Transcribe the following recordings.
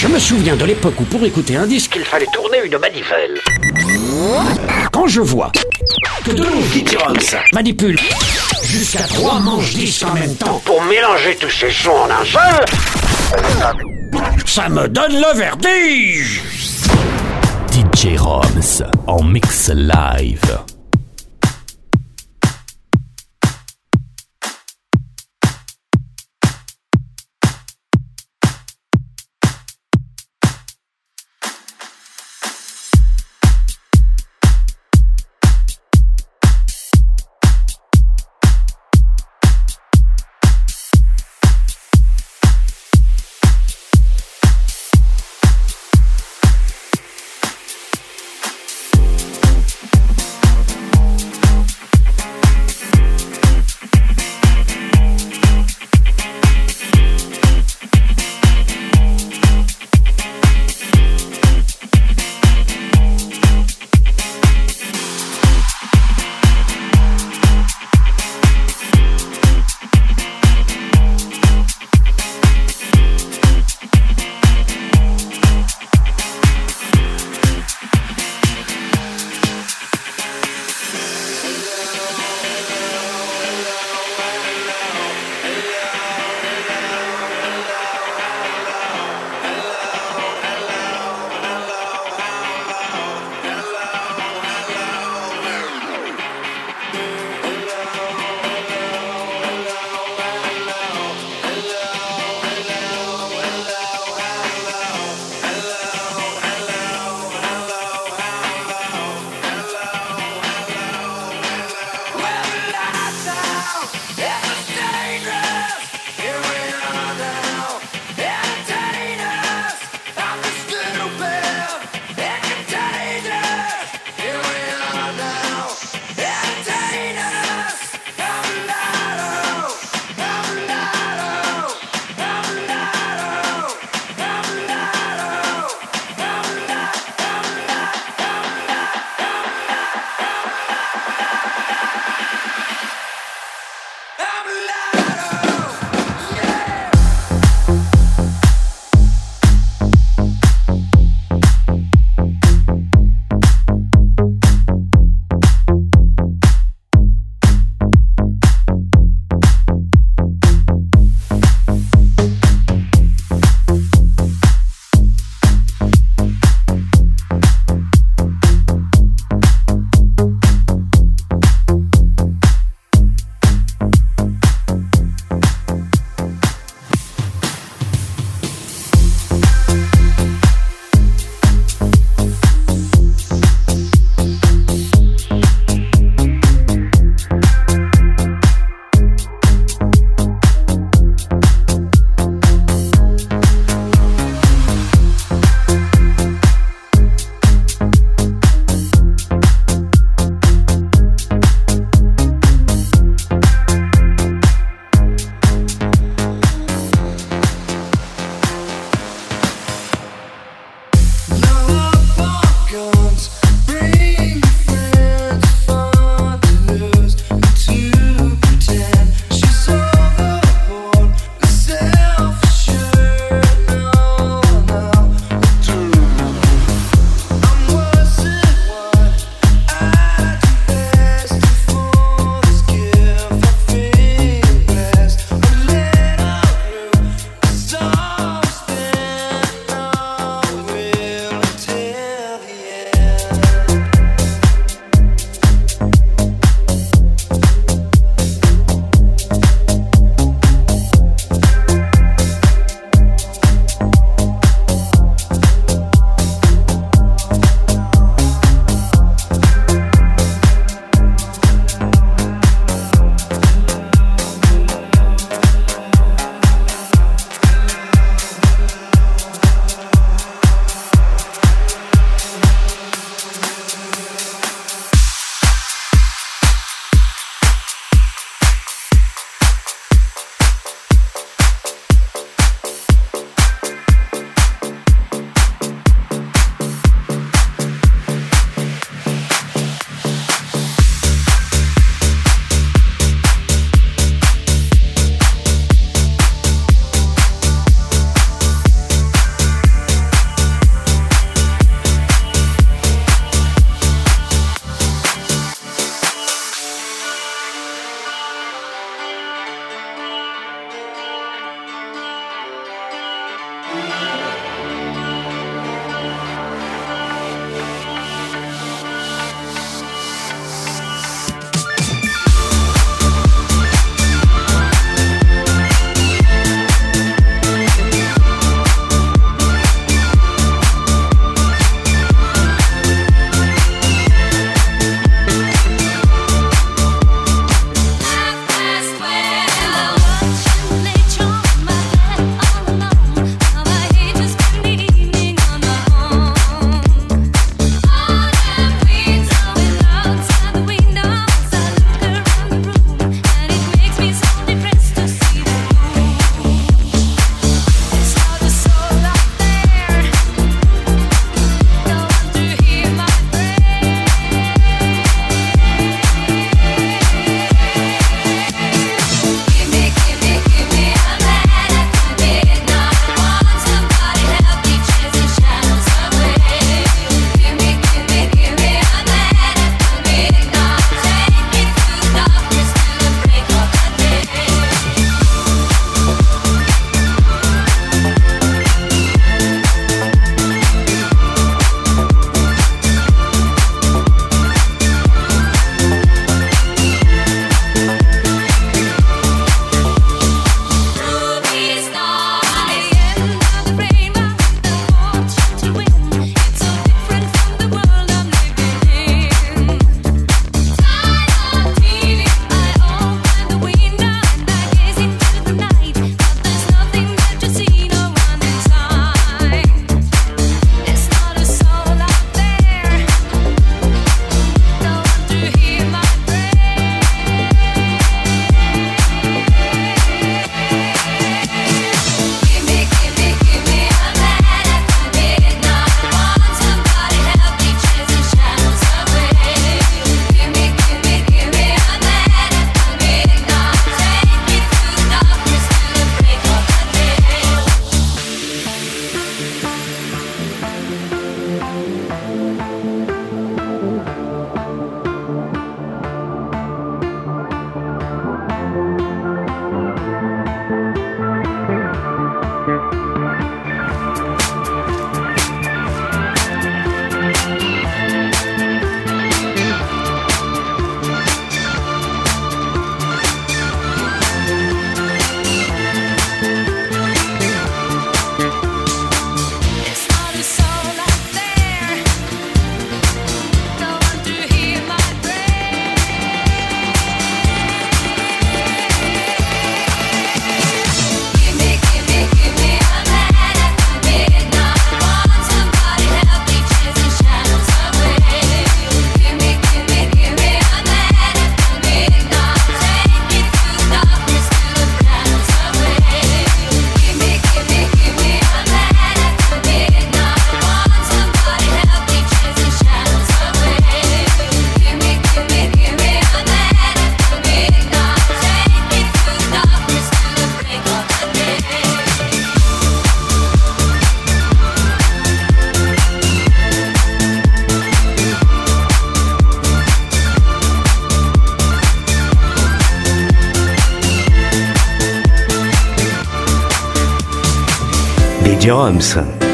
Je me souviens de l'époque où pour écouter un disque, il fallait tourner une manivelle. Quand je vois que de longs Kitty manipulent jusqu'à trois manches disques en même temps pour mélanger tous ces sons en un seul, ça me donne le vertige DJ Roms en mix live.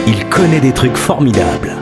Il connaît des trucs formidables.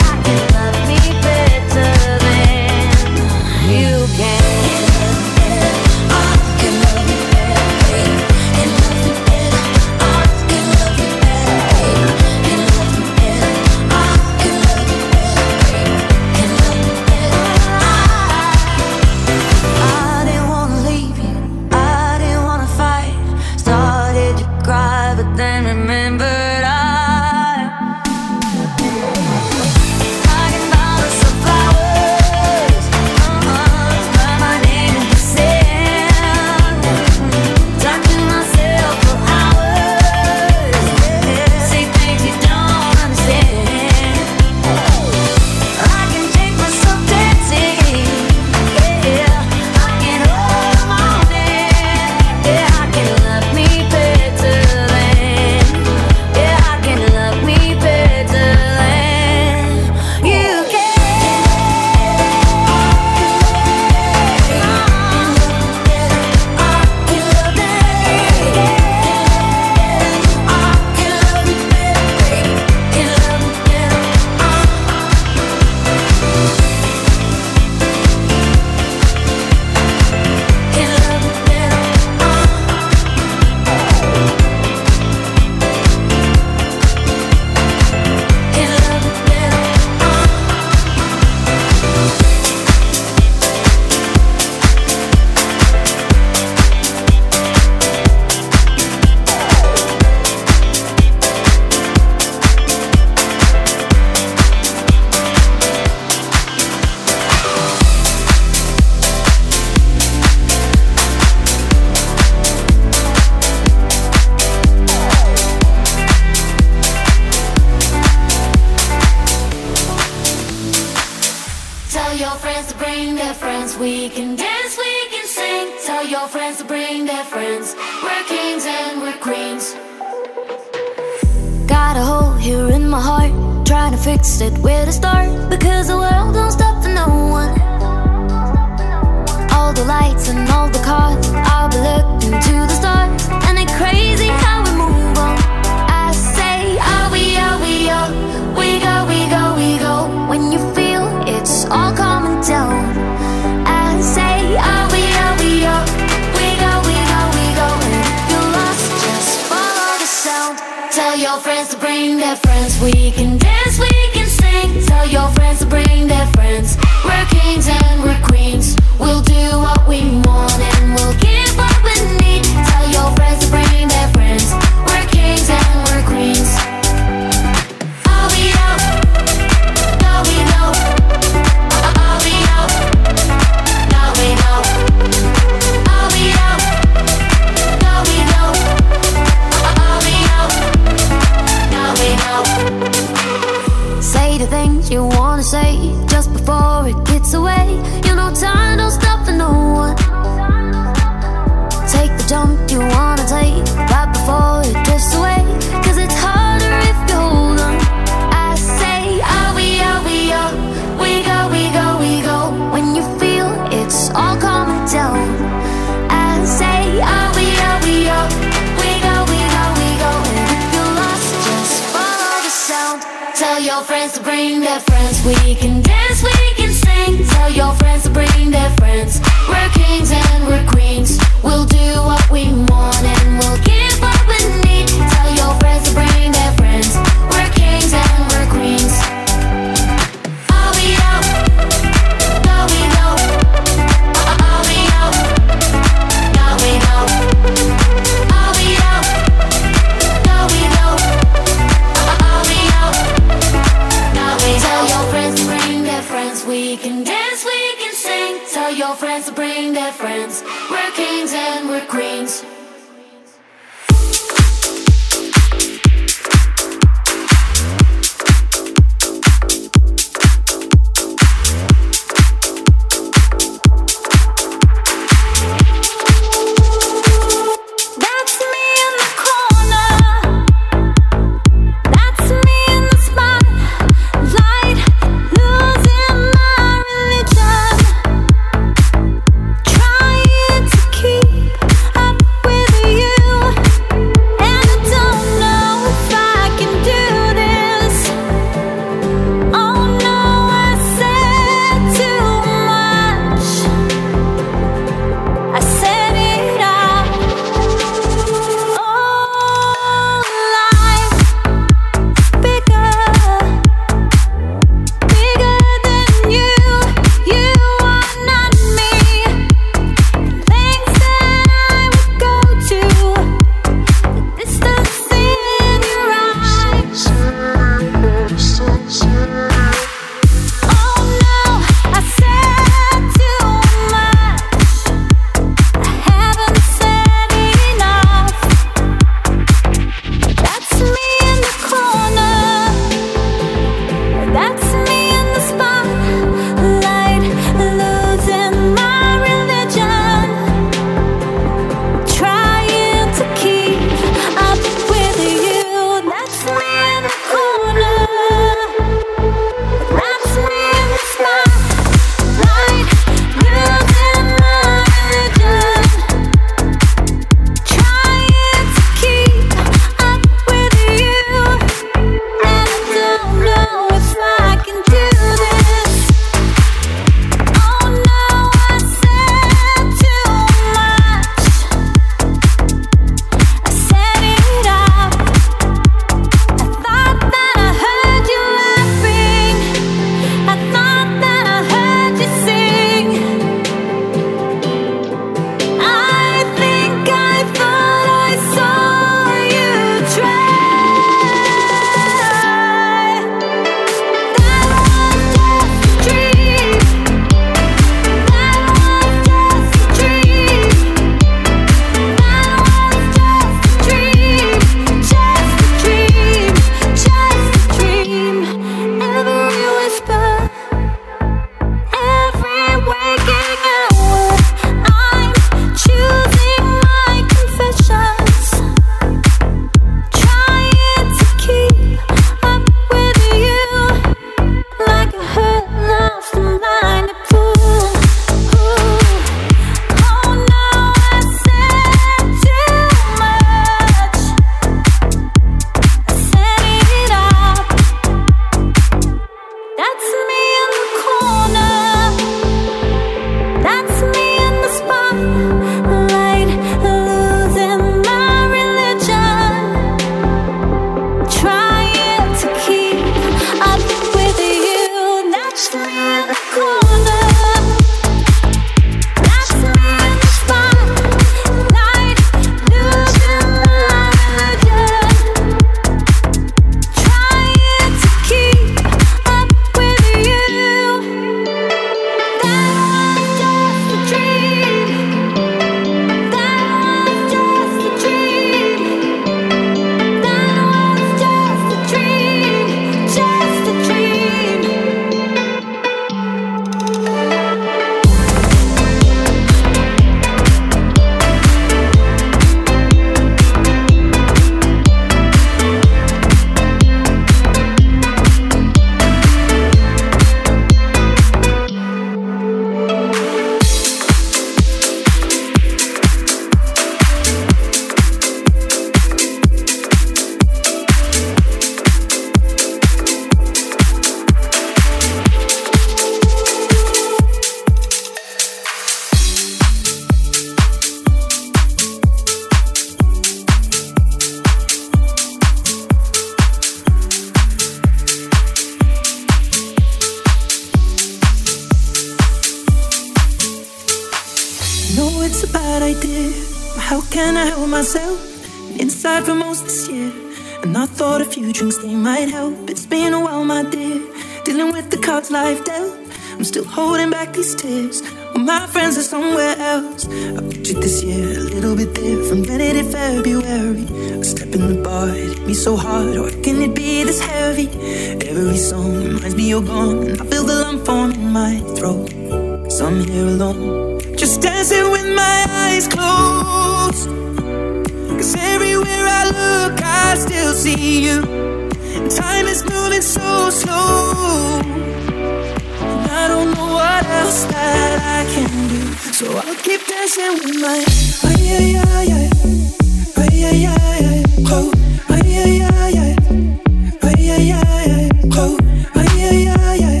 yeah, yeah, yeah.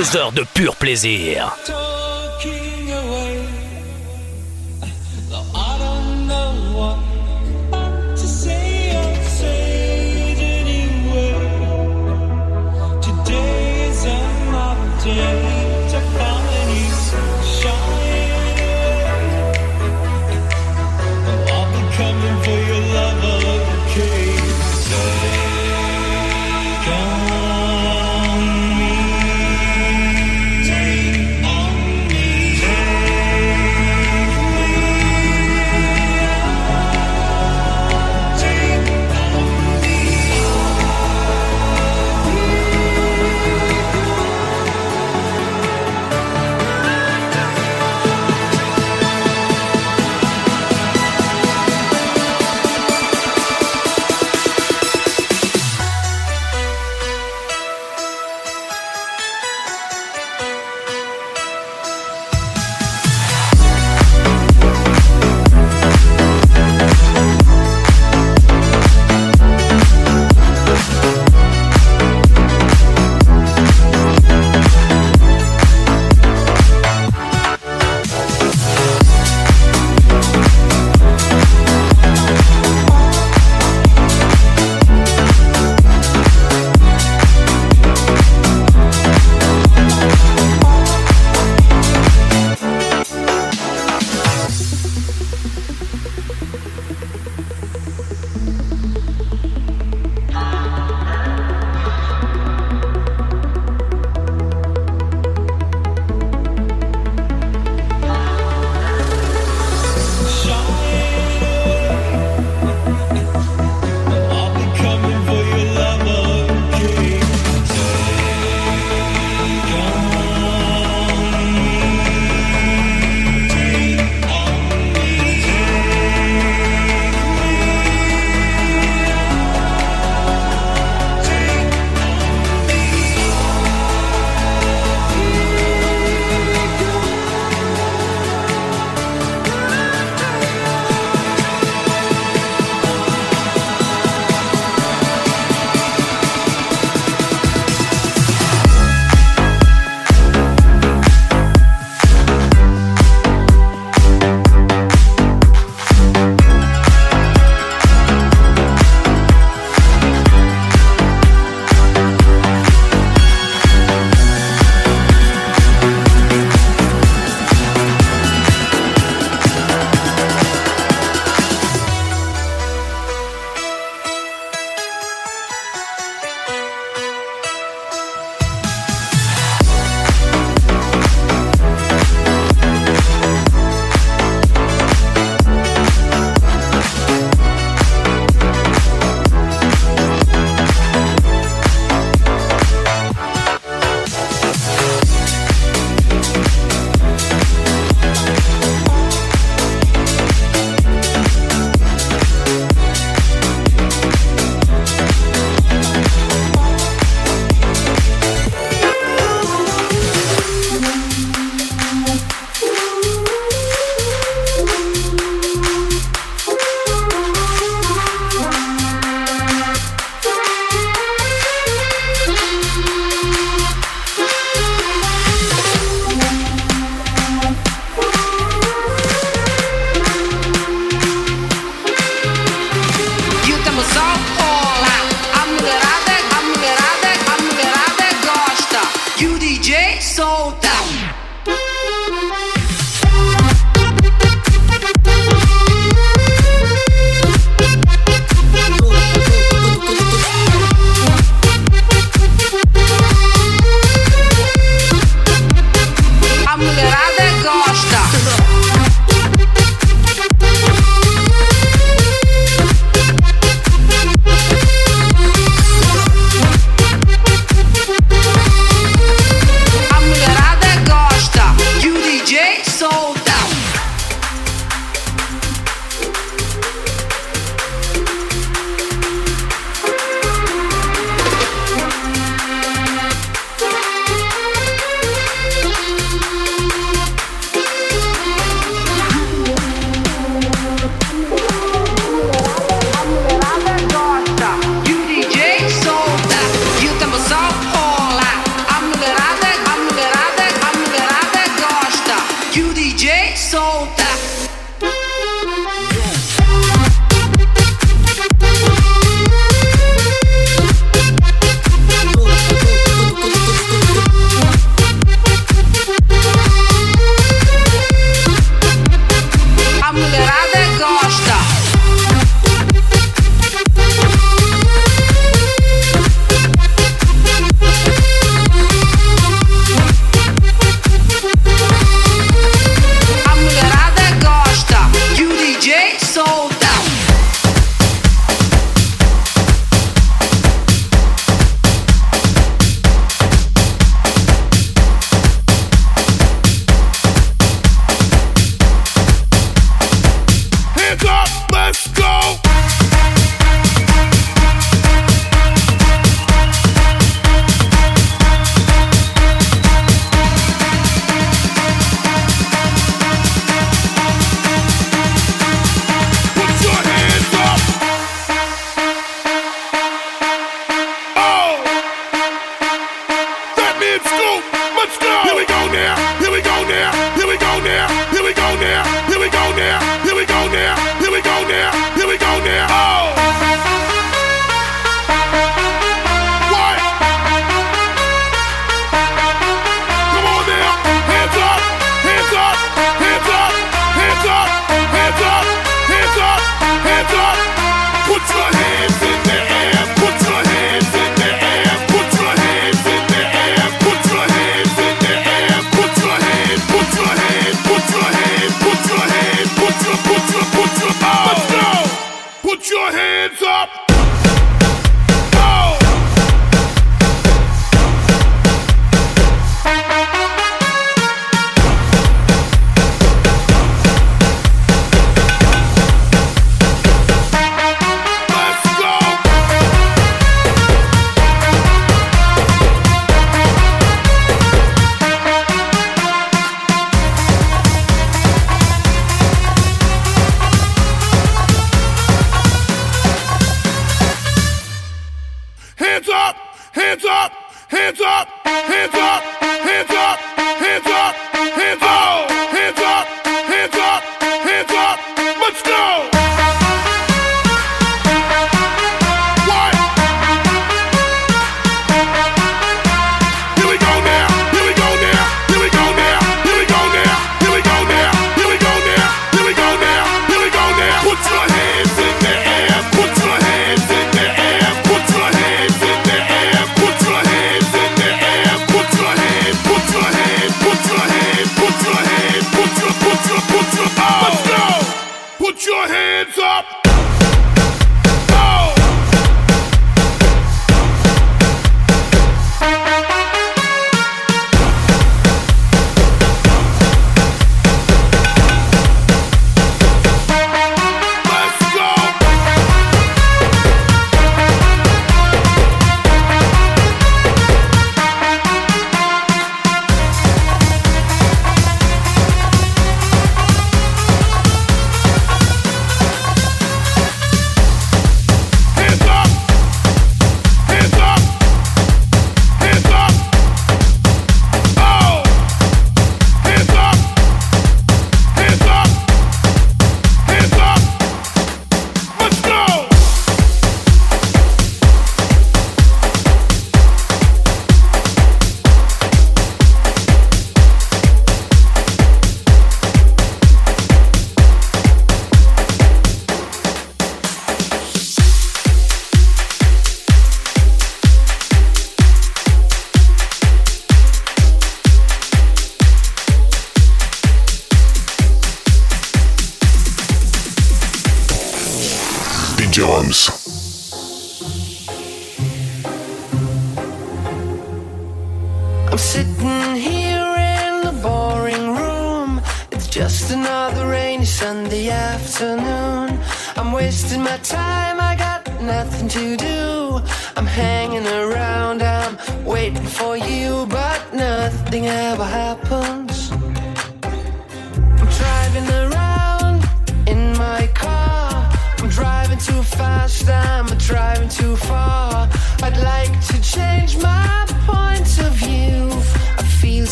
Deux heures de pur plaisir.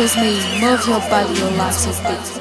with me, move your body, your is beat.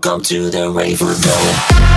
Welcome to the Raver Dome.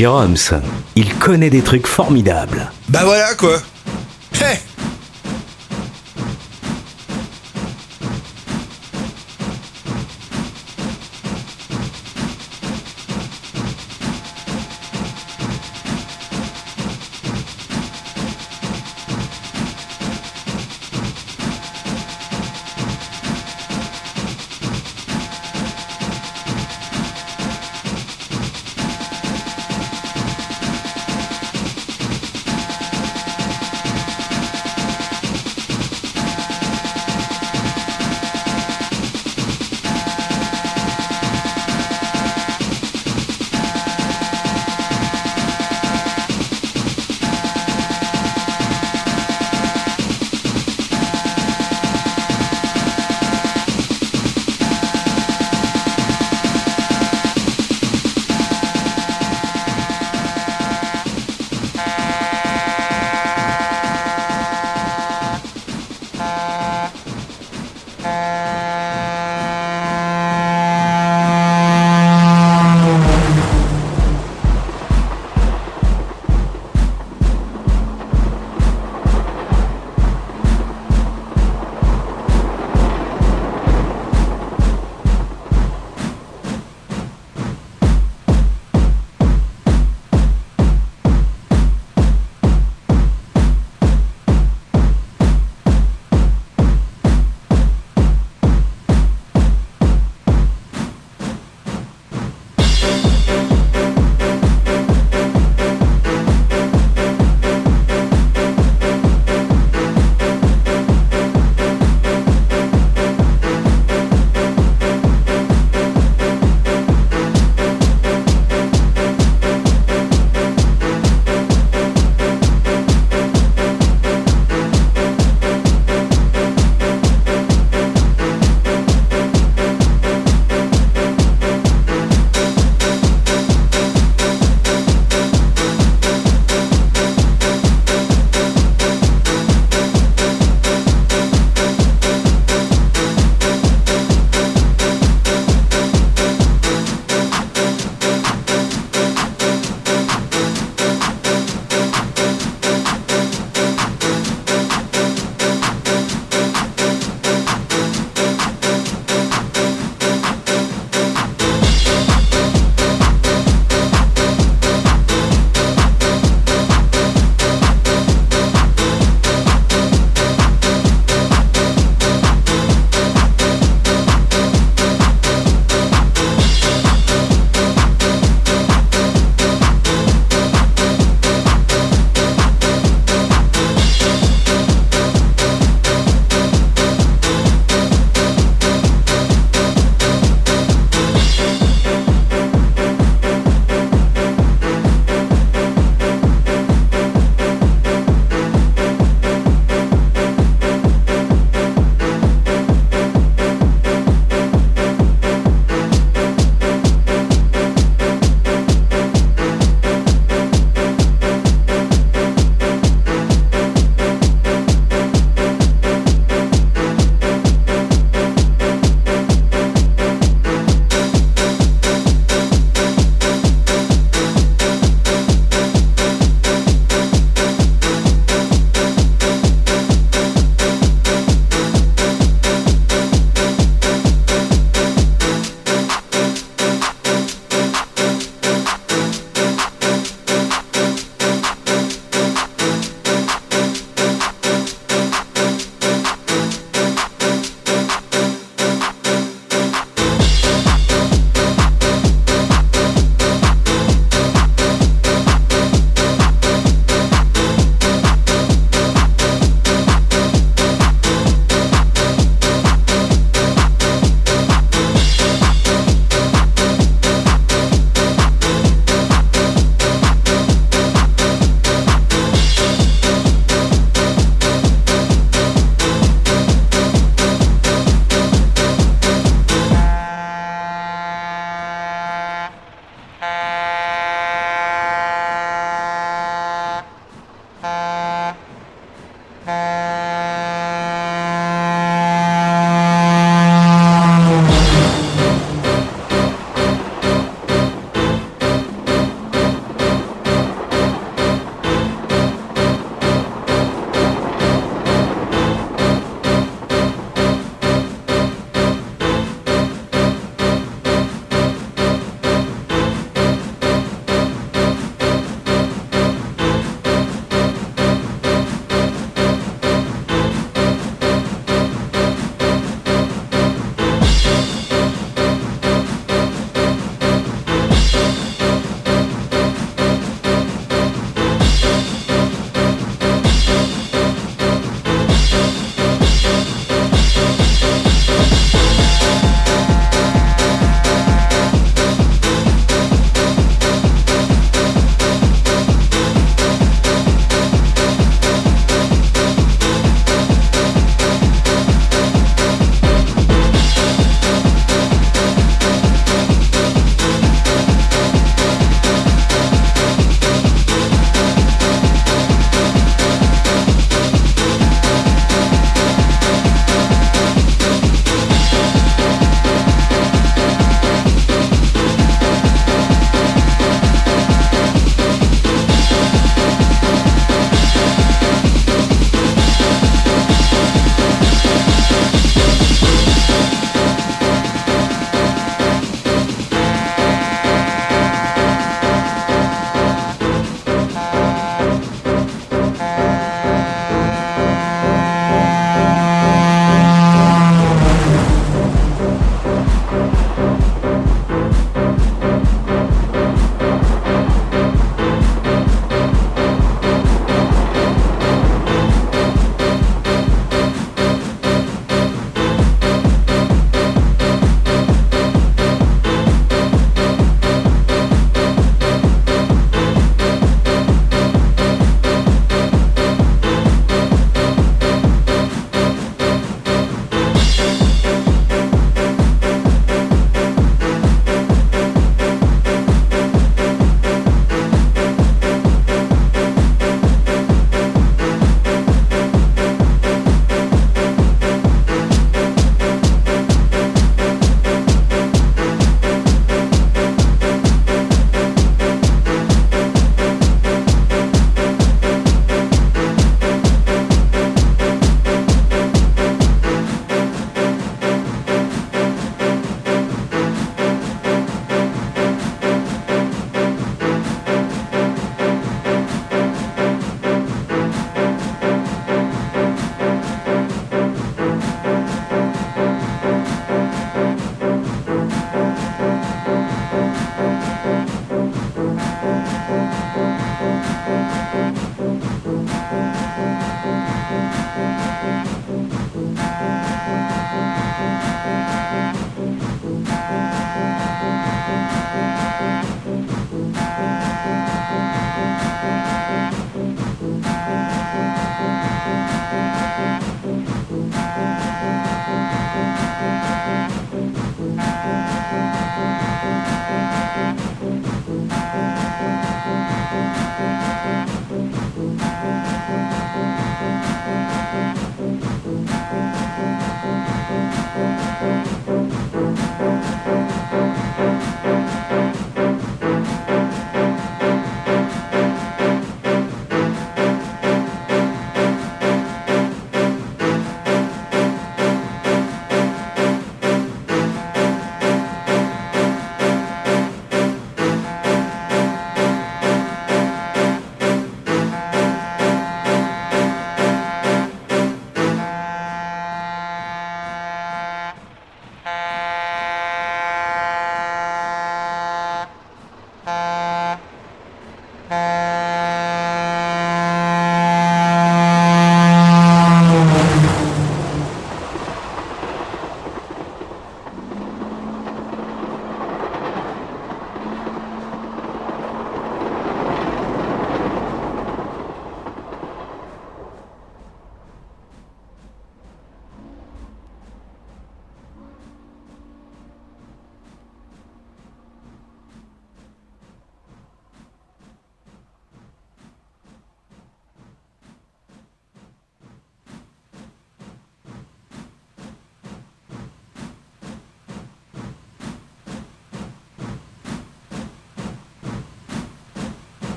Roms, il connaît des trucs formidables. Bah voilà quoi